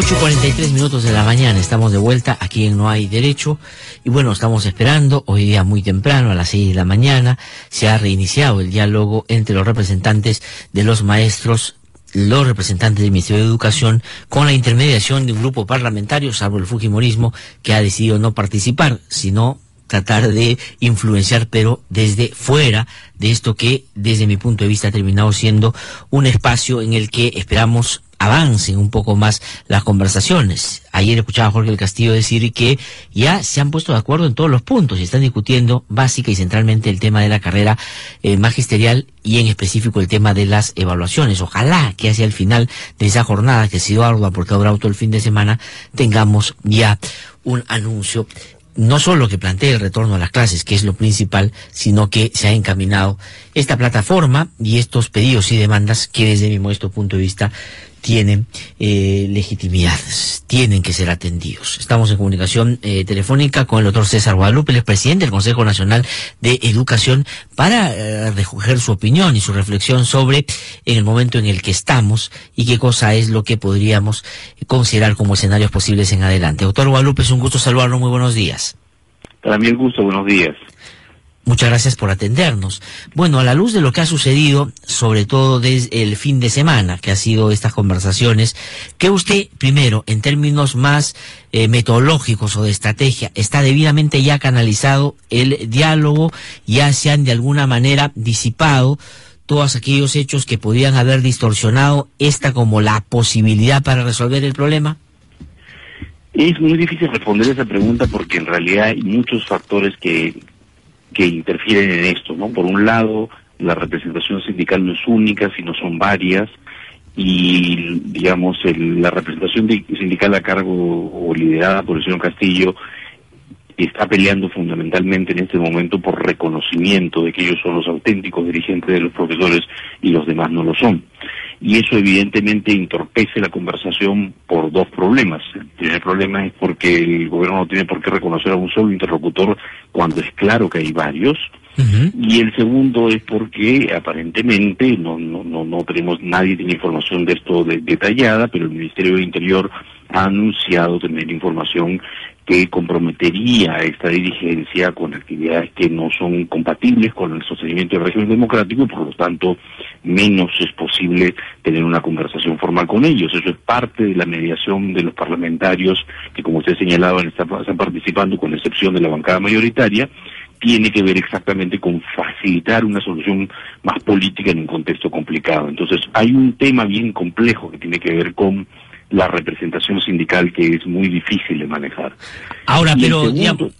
8.43 minutos de la mañana, estamos de vuelta. Aquí en No hay Derecho. Y bueno, estamos esperando, hoy día muy temprano, a las 6 de la mañana, se ha reiniciado el diálogo entre los representantes de los maestros, los representantes del Ministerio de Educación, con la intermediación de un grupo parlamentario, salvo el Fujimorismo, que ha decidido no participar, sino tratar de influenciar, pero desde fuera de esto que, desde mi punto de vista, ha terminado siendo un espacio en el que esperamos avancen un poco más las conversaciones. Ayer escuchaba a Jorge el Castillo decir que ya se han puesto de acuerdo en todos los puntos y están discutiendo básica y centralmente el tema de la carrera eh, magisterial y en específico el tema de las evaluaciones. Ojalá que hacia el final de esa jornada que ha sido ardua porque ha durado todo el fin de semana tengamos ya un anuncio no solo que plantee el retorno a las clases, que es lo principal, sino que se ha encaminado esta plataforma y estos pedidos y demandas que desde mi modesto punto de vista tienen eh, legitimidad, tienen que ser atendidos. Estamos en comunicación eh, telefónica con el doctor César Guadalupe, el es presidente del Consejo Nacional de Educación, para eh, recoger su opinión y su reflexión sobre en el momento en el que estamos y qué cosa es lo que podríamos considerar como escenarios posibles en adelante. Doctor Guadalupe, es un gusto saludarlo, muy buenos días. Para mí el gusto, buenos días. Muchas gracias por atendernos. Bueno, a la luz de lo que ha sucedido, sobre todo desde el fin de semana, que ha sido estas conversaciones, que usted, primero, en términos más eh, metodológicos o de estrategia, está debidamente ya canalizado el diálogo, ya se han de alguna manera disipado todos aquellos hechos que podían haber distorsionado esta como la posibilidad para resolver el problema? Es muy difícil responder esa pregunta porque en realidad hay muchos factores que, que interfieren en esto, ¿no? Por un lado, la representación sindical no es única, sino son varias, y digamos la representación sindical a cargo o liderada por el señor Castillo está peleando fundamentalmente en este momento por reconocimiento de que ellos son los auténticos dirigentes de los profesores y los demás no lo son. Y eso evidentemente entorpece la conversación por dos problemas. El primer problema es porque el gobierno no tiene por qué reconocer a un solo interlocutor cuando es claro que hay varios. Y el segundo es porque aparentemente no, no, no, no tenemos, nadie tiene información de esto detallada, pero el Ministerio del Interior ha anunciado tener información que comprometería a esta dirigencia con actividades que no son compatibles con el sostenimiento del régimen democrático y por lo tanto menos es posible tener una conversación formal con ellos. Eso es parte de la mediación de los parlamentarios que, como usted señalaba, están, están participando con excepción de la bancada mayoritaria tiene que ver exactamente con facilitar una solución más política en un contexto complicado. Entonces, hay un tema bien complejo que tiene que ver con la representación sindical que es muy difícil de manejar. Ahora, pero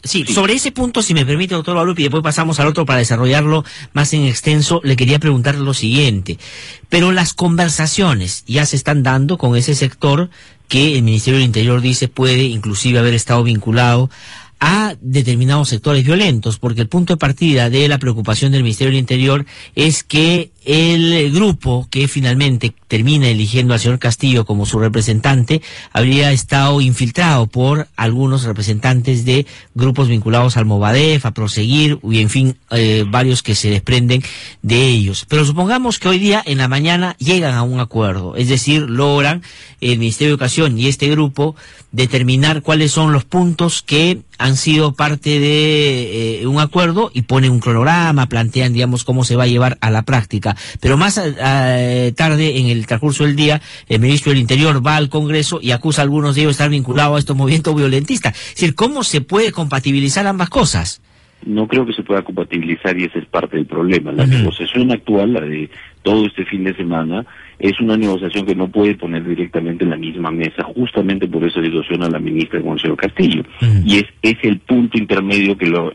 sí, sobre ese punto, si me permite, doctor Balupi, y después pasamos al otro para desarrollarlo más en extenso, le quería preguntar lo siguiente. Pero las conversaciones ya se están dando con ese sector que el Ministerio del Interior dice puede inclusive haber estado vinculado a determinados sectores violentos, porque el punto de partida de la preocupación del Ministerio del Interior es que el grupo que finalmente termina eligiendo al señor Castillo como su representante habría estado infiltrado por algunos representantes de grupos vinculados al Movadef, a Proseguir, y en fin, eh, varios que se desprenden de ellos. Pero supongamos que hoy día en la mañana llegan a un acuerdo, es decir, logran el Ministerio de Educación y este grupo determinar cuáles son los puntos que han sido parte de eh, un acuerdo y ponen un cronograma, plantean, digamos, cómo se va a llevar a la práctica. Pero más eh, tarde, en el transcurso del día, el ministro del Interior va al Congreso y acusa a algunos de ellos de estar vinculados a estos movimientos violentistas. Es decir, ¿cómo se puede compatibilizar ambas cosas? No creo que se pueda compatibilizar y ese es parte del problema. La negociación actual, la de todo este fin de semana, es una negociación que no puede poner directamente en la misma mesa, justamente por esa situación a la ministra Gonzalo Castillo. Y es, es el punto intermedio que los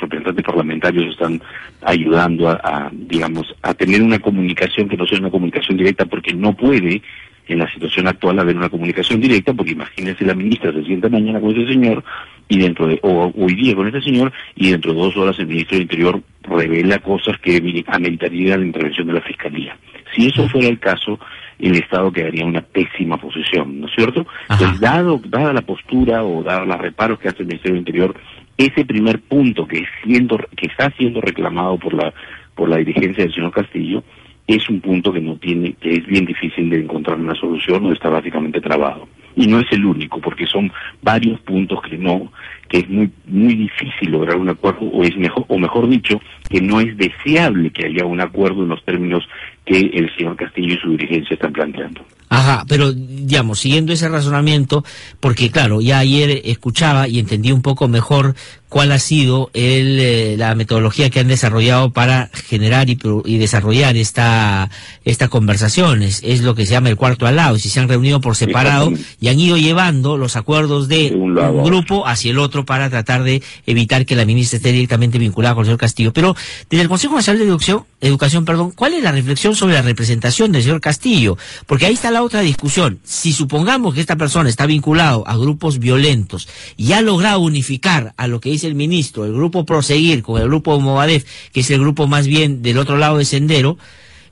representantes parlamentarios están ayudando a, digamos, a tener una comunicación que no sea una comunicación directa, porque no puede en la situación actual haber una comunicación directa, porque imagínense la ministra se sienta mañana con ese señor y dentro de, o hoy día con este señor, y dentro de dos horas el ministro del Interior revela cosas que ameritarían la intervención de la Fiscalía. Si eso fuera el caso, el Estado quedaría en una pésima posición, ¿no es cierto? Entonces, dado, dada la postura o dada los reparos que hace el Ministerio del Interior, ese primer punto que, siendo, que está siendo reclamado por la, por la dirigencia del señor Castillo, es un punto que no tiene, que es bien difícil de encontrar una solución o está básicamente trabado. Y no es el único, porque son varios puntos que no, que es muy, muy difícil lograr un acuerdo, o es mejor, o mejor dicho, que no es deseable que haya un acuerdo en los términos que el señor Castillo y su dirigencia están planteando. Ajá, pero digamos, siguiendo ese razonamiento, porque claro, ya ayer escuchaba y entendí un poco mejor cuál ha sido el, eh, la metodología que han desarrollado para generar y, y, desarrollar esta, esta conversación. Es, lo que se llama el cuarto al lado. Si se han reunido por separado y han ido llevando los acuerdos de un, grupo hacia el otro para tratar de evitar que la ministra esté directamente vinculada con el señor Castillo. Pero desde el Consejo Nacional de Educación, Educación perdón, ¿cuál es la reflexión sobre la representación del señor Castillo? Porque ahí está la otra discusión. Si supongamos que esta persona está vinculado a grupos violentos y ha logrado unificar a lo que dice el ministro, el grupo Proseguir con el grupo Movadef, que es el grupo más bien del otro lado de Sendero,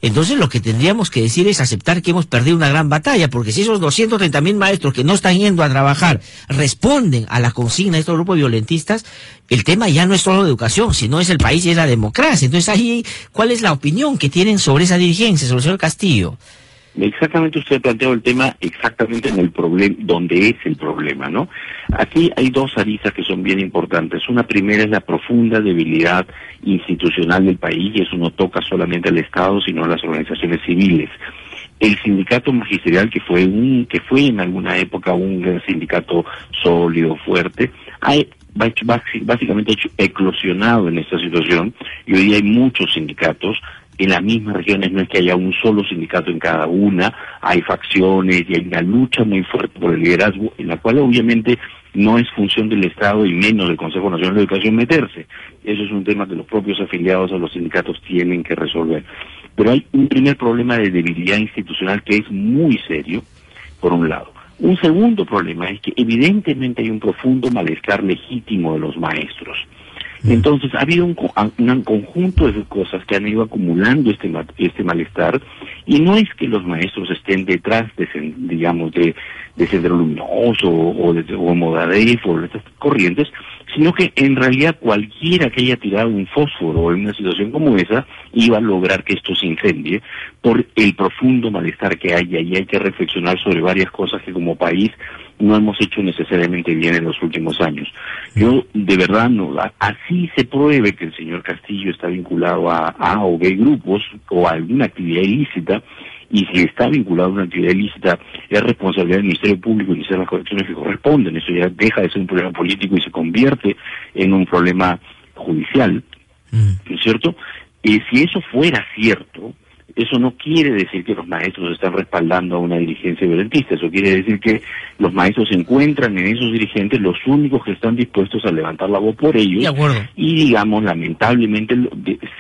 entonces lo que tendríamos que decir es aceptar que hemos perdido una gran batalla, porque si esos 230 mil maestros que no están yendo a trabajar responden a la consigna de estos grupos violentistas, el tema ya no es solo educación, sino es el país y es la democracia. Entonces ahí, ¿cuál es la opinión que tienen sobre esa dirigencia, sobre el señor Castillo? Exactamente, usted ha planteado el tema exactamente en el problema, donde es el problema, ¿no? Aquí hay dos aristas que son bien importantes. Una primera es la profunda debilidad institucional del país, y eso no toca solamente al Estado, sino a las organizaciones civiles. El sindicato magisterial, que fue un, que fue en alguna época un sindicato sólido, fuerte, ha básicamente eclosionado en esta situación, y hoy día hay muchos sindicatos en las mismas regiones no es que haya un solo sindicato en cada una, hay facciones y hay una lucha muy fuerte por el liderazgo, en la cual obviamente no es función del Estado y menos del Consejo Nacional de Educación meterse. Eso es un tema que los propios afiliados a los sindicatos tienen que resolver. Pero hay un primer problema de debilidad institucional que es muy serio, por un lado. Un segundo problema es que evidentemente hay un profundo malestar legítimo de los maestros. Entonces, ha habido un, un, conjunto de cosas que han ido acumulando este, este malestar y no es que los maestros estén detrás de, digamos, de, de Sendero Luminoso o de o Modadef o de estas corrientes, sino que en realidad cualquiera que haya tirado un fósforo en una situación como esa iba a lograr que esto se incendie por el profundo malestar que hay y hay que reflexionar sobre varias cosas que como país no hemos hecho necesariamente bien en los últimos años. Yo, de verdad, no, así se pruebe que el señor Castillo está vinculado a A o B grupos o a alguna actividad ilícita, y si está vinculado a una actividad ilícita, es responsabilidad del Ministerio Público iniciar las correcciones que corresponden. Eso ya deja de ser un problema político y se convierte en un problema judicial, ¿no es cierto? Y si eso fuera cierto, eso no quiere decir que los maestros están respaldando a una dirigencia violentista, eso quiere decir que los maestros encuentran en esos dirigentes los únicos que están dispuestos a levantar la voz por ellos y digamos lamentablemente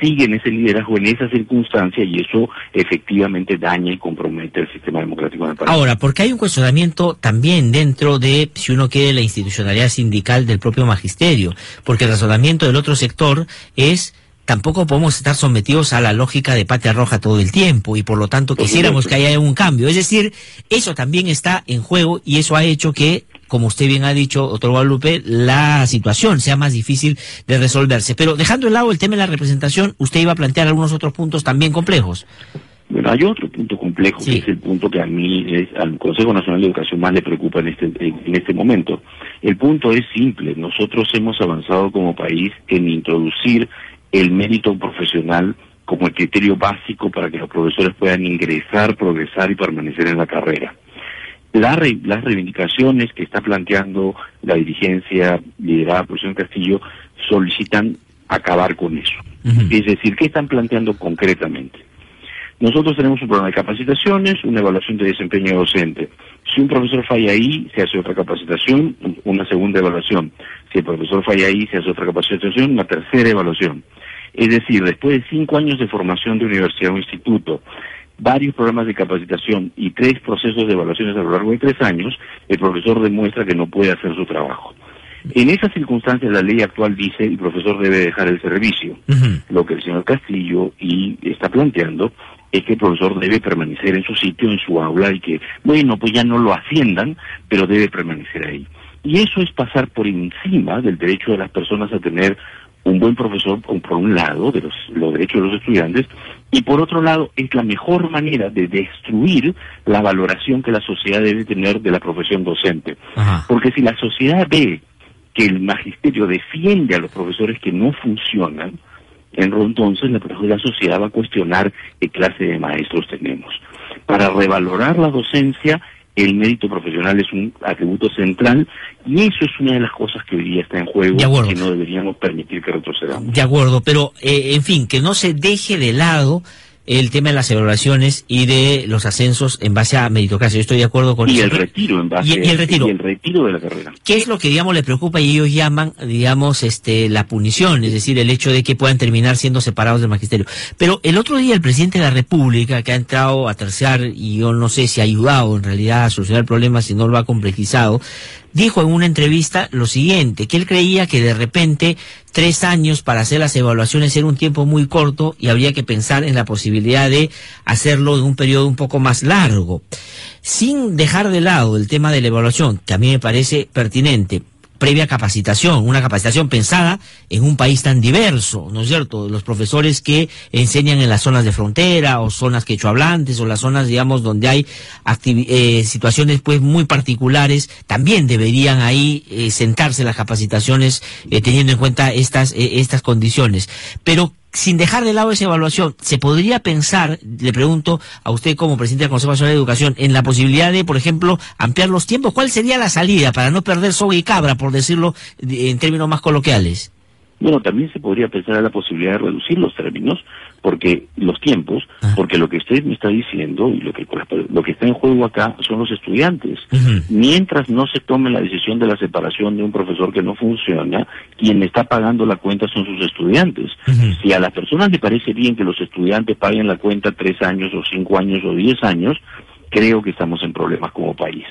siguen ese liderazgo en esa circunstancia y eso efectivamente daña y compromete el sistema democrático del país. Ahora, porque hay un cuestionamiento también dentro de, si uno quiere, la institucionalidad sindical del propio magisterio, porque el razonamiento del otro sector es tampoco podemos estar sometidos a la lógica de patria roja todo el tiempo y por lo tanto quisiéramos que haya un cambio. Es decir, eso también está en juego y eso ha hecho que, como usted bien ha dicho, doctor Guadalupe, la situación sea más difícil de resolverse. Pero dejando de lado el tema de la representación, usted iba a plantear algunos otros puntos también complejos. Bueno, hay otro punto complejo que es el punto que a mí, es, al Consejo Nacional de Educación más le preocupa en este, en este momento. El punto es simple. Nosotros hemos avanzado como país en introducir el mérito profesional como el criterio básico para que los profesores puedan ingresar, progresar y permanecer en la carrera. las reivindicaciones que está planteando la dirigencia liderada por el señor Castillo solicitan acabar con eso. Es decir, ¿qué están planteando concretamente? Nosotros tenemos un programa de capacitaciones, una evaluación de desempeño docente. Si un profesor falla ahí, se hace otra capacitación, una segunda evaluación. Si el profesor falla ahí, se hace otra capacitación, una tercera evaluación. Es decir, después de cinco años de formación de universidad o instituto, varios programas de capacitación y tres procesos de evaluaciones a lo largo de tres años, el profesor demuestra que no puede hacer su trabajo. En esas circunstancias la ley actual dice el profesor debe dejar el servicio. Lo que el señor Castillo y está planteando es que el profesor debe permanecer en su sitio, en su aula y que, bueno, pues ya no lo asciendan, pero debe permanecer ahí. Y eso es pasar por encima del derecho de las personas a tener un buen profesor, por un lado, de los, los derechos de los estudiantes, y por otro lado, es la mejor manera de destruir la valoración que la sociedad debe tener de la profesión docente. Porque si la sociedad ve que el magisterio defiende a los profesores que no funcionan, entonces la, la sociedad va a cuestionar qué clase de maestros tenemos. Para revalorar la docencia, el mérito profesional es un atributo central y eso es una de las cosas que hoy día está en juego y que no deberíamos permitir que retrocedamos. De acuerdo, pero eh, en fin, que no se deje de lado el tema de las evaluaciones y de los ascensos en base a meritocracia. Yo estoy de acuerdo con y eso. El retiro en base y, el retiro. Y el retiro de la carrera. ¿Qué es lo que, digamos, le preocupa y ellos llaman, digamos, este, la punición? Es decir, el hecho de que puedan terminar siendo separados del magisterio. Pero el otro día el presidente de la República, que ha entrado a terciar, y yo no sé si ha ayudado en realidad a solucionar el problema, si no lo ha complejizado, dijo en una entrevista lo siguiente, que él creía que de repente tres años para hacer las evaluaciones era un tiempo muy corto y habría que pensar en la posibilidad de hacerlo en un periodo un poco más largo. Sin dejar de lado el tema de la evaluación, que a mí me parece pertinente, previa capacitación, una capacitación pensada en un país tan diverso, ¿no es cierto? Los profesores que enseñan en las zonas de frontera o zonas quechohablantes o las zonas, digamos, donde hay eh, situaciones pues muy particulares, también deberían ahí eh, sentarse las capacitaciones eh, teniendo en cuenta estas, estas condiciones. Pero sin dejar de lado esa evaluación, ¿se podría pensar, le pregunto a usted como presidente del Consejo Nacional de Educación, en la posibilidad de, por ejemplo, ampliar los tiempos? ¿Cuál sería la salida para no perder soga y cabra, por decirlo en términos más coloquiales? Bueno, también se podría pensar en la posibilidad de reducir los términos, porque los tiempos, ah. porque lo que usted me está diciendo y lo que lo que está en juego acá son los estudiantes. Mientras no se tome la decisión de la separación de un profesor que no funciona, quien está pagando la cuenta son sus estudiantes. Si a las personas le parece bien que los estudiantes paguen la cuenta tres años o cinco años o diez años, creo que estamos en problemas como país.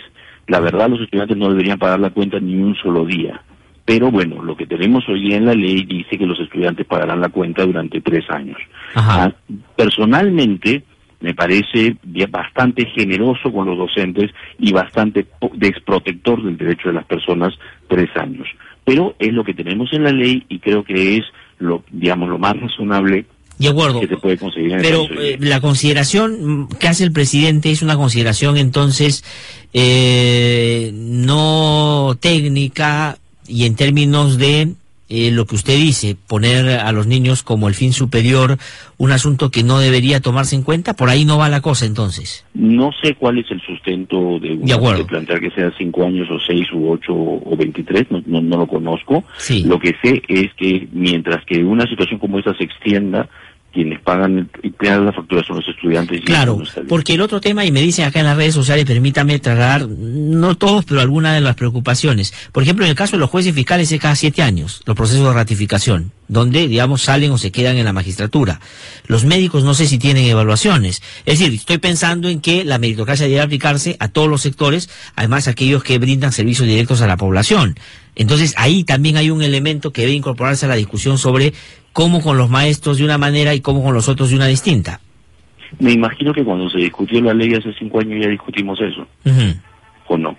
La verdad, los estudiantes no deberían pagar la cuenta ni un solo día. Pero bueno, lo que tenemos hoy en la ley dice que los estudiantes pagarán la cuenta durante tres años. Ah, personalmente, me parece bastante generoso con los docentes y bastante desprotector del derecho de las personas tres años. Pero es lo que tenemos en la ley y creo que es lo, digamos, lo más razonable de acuerdo. Que se puede conseguir Pero eh, la consideración que hace el presidente es una consideración entonces eh, no técnica, y en términos de eh, lo que usted dice, poner a los niños como el fin superior, un asunto que no debería tomarse en cuenta, por ahí no va la cosa entonces. No sé cuál es el sustento de, de, plantear que sea cinco años o seis u ocho o veintitrés, no, no, lo conozco. Lo que sé es que mientras que una situación como esta se extienda, quienes pagan y pagan la factura son los estudiantes. claro, porque el otro tema, y me dicen acá en las redes sociales, permítame trasladar, no todos, pero algunas de las preocupaciones. Por ejemplo, en el caso de los jueces fiscales es cada siete años, los procesos de ratificación, donde, digamos, salen o se quedan en la magistratura. Los médicos no sé si tienen evaluaciones. Es decir, estoy pensando en que la meritocracia debe aplicarse a todos los sectores, además aquellos que brindan servicios directos a la población. Entonces, ahí también hay un elemento que debe incorporarse a la discusión sobre cómo con los maestros de una manera y cómo con los otros de una distinta. Me imagino que cuando se discutió la ley hace cinco años ya discutimos eso. ¿O no?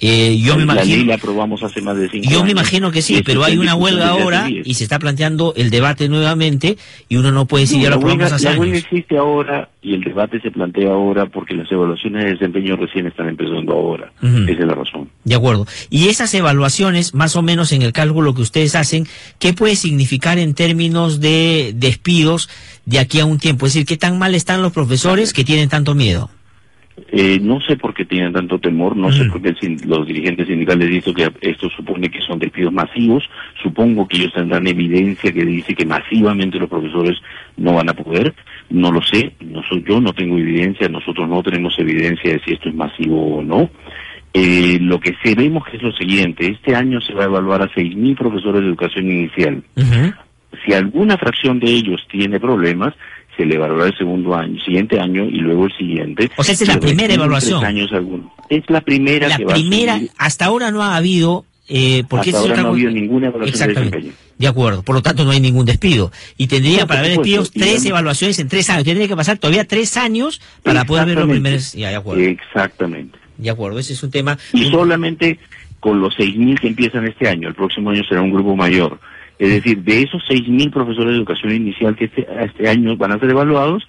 Eh, yo me imagino, la ley la aprobamos hace más de cinco Yo me imagino que sí, pero hay una huelga ahora y se está planteando el debate nuevamente y uno no puede decir ya lo aprobamos hace La huelga existe ahora y el debate se plantea ahora porque las evaluaciones de desempeño recién están empezando ahora. Esa es la razón. De acuerdo. Y esas evaluaciones, más o menos en el cálculo que ustedes hacen, ¿qué puede significar en términos de despidos de aquí a un tiempo? Es decir, ¿qué tan mal están los profesores que tienen tanto miedo? Eh, no sé por qué tienen tanto temor, no sé por qué los dirigentes sindicales dicen que esto supone que son despidos masivos, supongo que ellos tendrán evidencia que dice que masivamente los profesores no van a poder, no lo sé, no soy yo, no tengo evidencia, nosotros no tenemos evidencia de si esto es masivo o no. Eh, lo que sabemos es lo siguiente, este año se va a evaluar a 6.000 profesores de educación inicial. Si alguna fracción de ellos tiene problemas, se le evaluará el segundo año, siguiente año y luego el siguiente. O sea, esa es la primera evaluación. Años Es la primera la que primera, va a hasta ahora no ha habido eh, porque Hasta ahora no ha habido ninguna evaluación de desempeño. De acuerdo, por lo tanto no hay ningún despido. Y tendría para haber despidos tres evaluaciones en tres años. Tendría que pasar todavía tres años para poder ver los primeros. Ya, de acuerdo. Exactamente. De acuerdo, ese es un tema. Y solamente con los 6.000 que empiezan este año, el próximo año será un grupo mayor. Es decir, de esos 6.000 profesores de educación inicial que este, este año van a ser evaluados,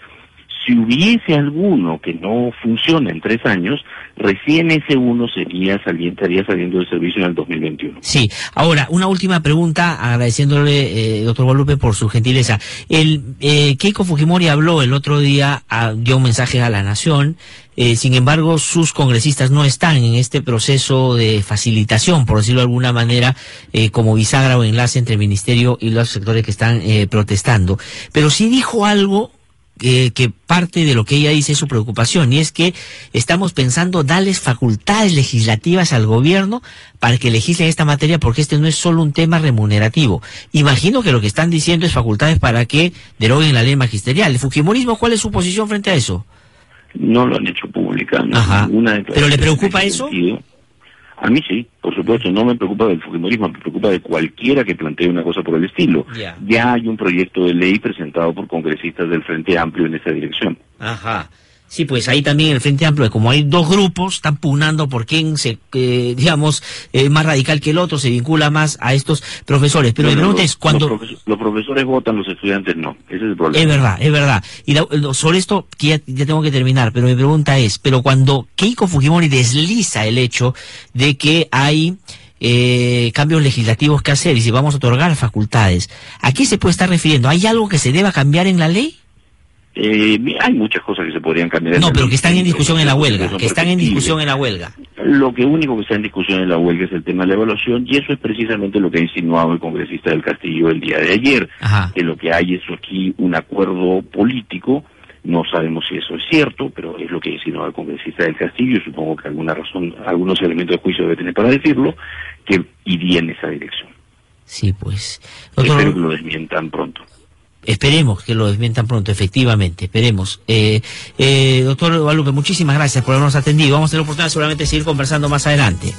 si hubiese alguno que no funciona en tres años, recién ese uno sería saliendo, estaría saliendo del servicio en el 2021. Sí. Ahora, una última pregunta, agradeciéndole, eh, doctor Guadalupe, por su gentileza. El eh, Keiko Fujimori habló el otro día, ah, dio un mensaje a la Nación, eh, sin embargo, sus congresistas no están en este proceso de facilitación, por decirlo de alguna manera, eh, como bisagra o enlace entre el ministerio y los sectores que están eh, protestando. Pero sí dijo algo que parte de lo que ella dice es su preocupación, y es que estamos pensando darles facultades legislativas al gobierno para que legisle esta materia, porque este no es solo un tema remunerativo. Imagino que lo que están diciendo es facultades para que deroguen la ley magisterial. ¿El Fujimorismo cuál es su posición frente a eso? No lo han hecho pública. ¿Pero le preocupa eso? A mí sí, por supuesto, no me preocupa del Fujimorismo, me preocupa de cualquiera que plantee una cosa por el estilo. Ya hay un proyecto de ley presentado por congresistas del Frente Amplio en esa dirección. Ajá. Sí, pues ahí también el Frente Amplio, como hay dos grupos, están pugnando por quién se, eh, digamos, eh, más radical que el otro, se vincula más a estos profesores. Pero mi pregunta es cuando... Los, profesores votan, los estudiantes no. Ese es el problema. Es verdad, es verdad. Y sobre esto, que ya, tengo que terminar, pero mi pregunta es, pero cuando Keiko Fujimori desliza el hecho de que hay... Eh, cambios legislativos que hacer y si vamos a otorgar facultades, ¿a qué se puede estar refiriendo? ¿Hay algo que se deba cambiar en la ley? Eh, hay muchas cosas que se podrían cambiar. No, pero que están en discusión en la huelga, que están en discusión en la huelga. Lo que único que está en discusión en la huelga es el tema de la evaluación y eso es precisamente lo que ha insinuado el congresista del Castillo el día de ayer, que lo que hay es aquí un acuerdo político, no sabemos si eso es cierto, pero es lo que ha insinuado el congresista del Castillo, y supongo que alguna razón, algunos elementos de juicio debe tener para decirlo, que iría en esa dirección. Sí, pues. Espero que lo desmientan pronto. Esperemos que lo desmientan pronto, efectivamente, esperemos. Eh, eh, doctor Guadalupe, muchísimas gracias por habernos atendido. Vamos a tener la oportunidad seguramente de seguir conversando más adelante.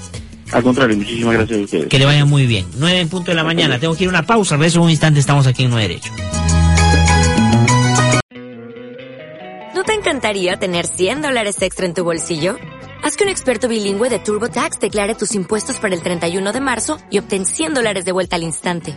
Al contrario, muchísimas gracias a ustedes. Que le vaya muy bien. Nueve en punto de la mañana. Tengo que ir a una pausa. De eso un instante estamos aquí en Nueve Derecho. ¿No te encantaría tener 100 dólares extra en tu bolsillo? Haz que un experto bilingüe de TurboTax declare tus impuestos para el 31 de marzo y obtén 100 dólares de vuelta al instante.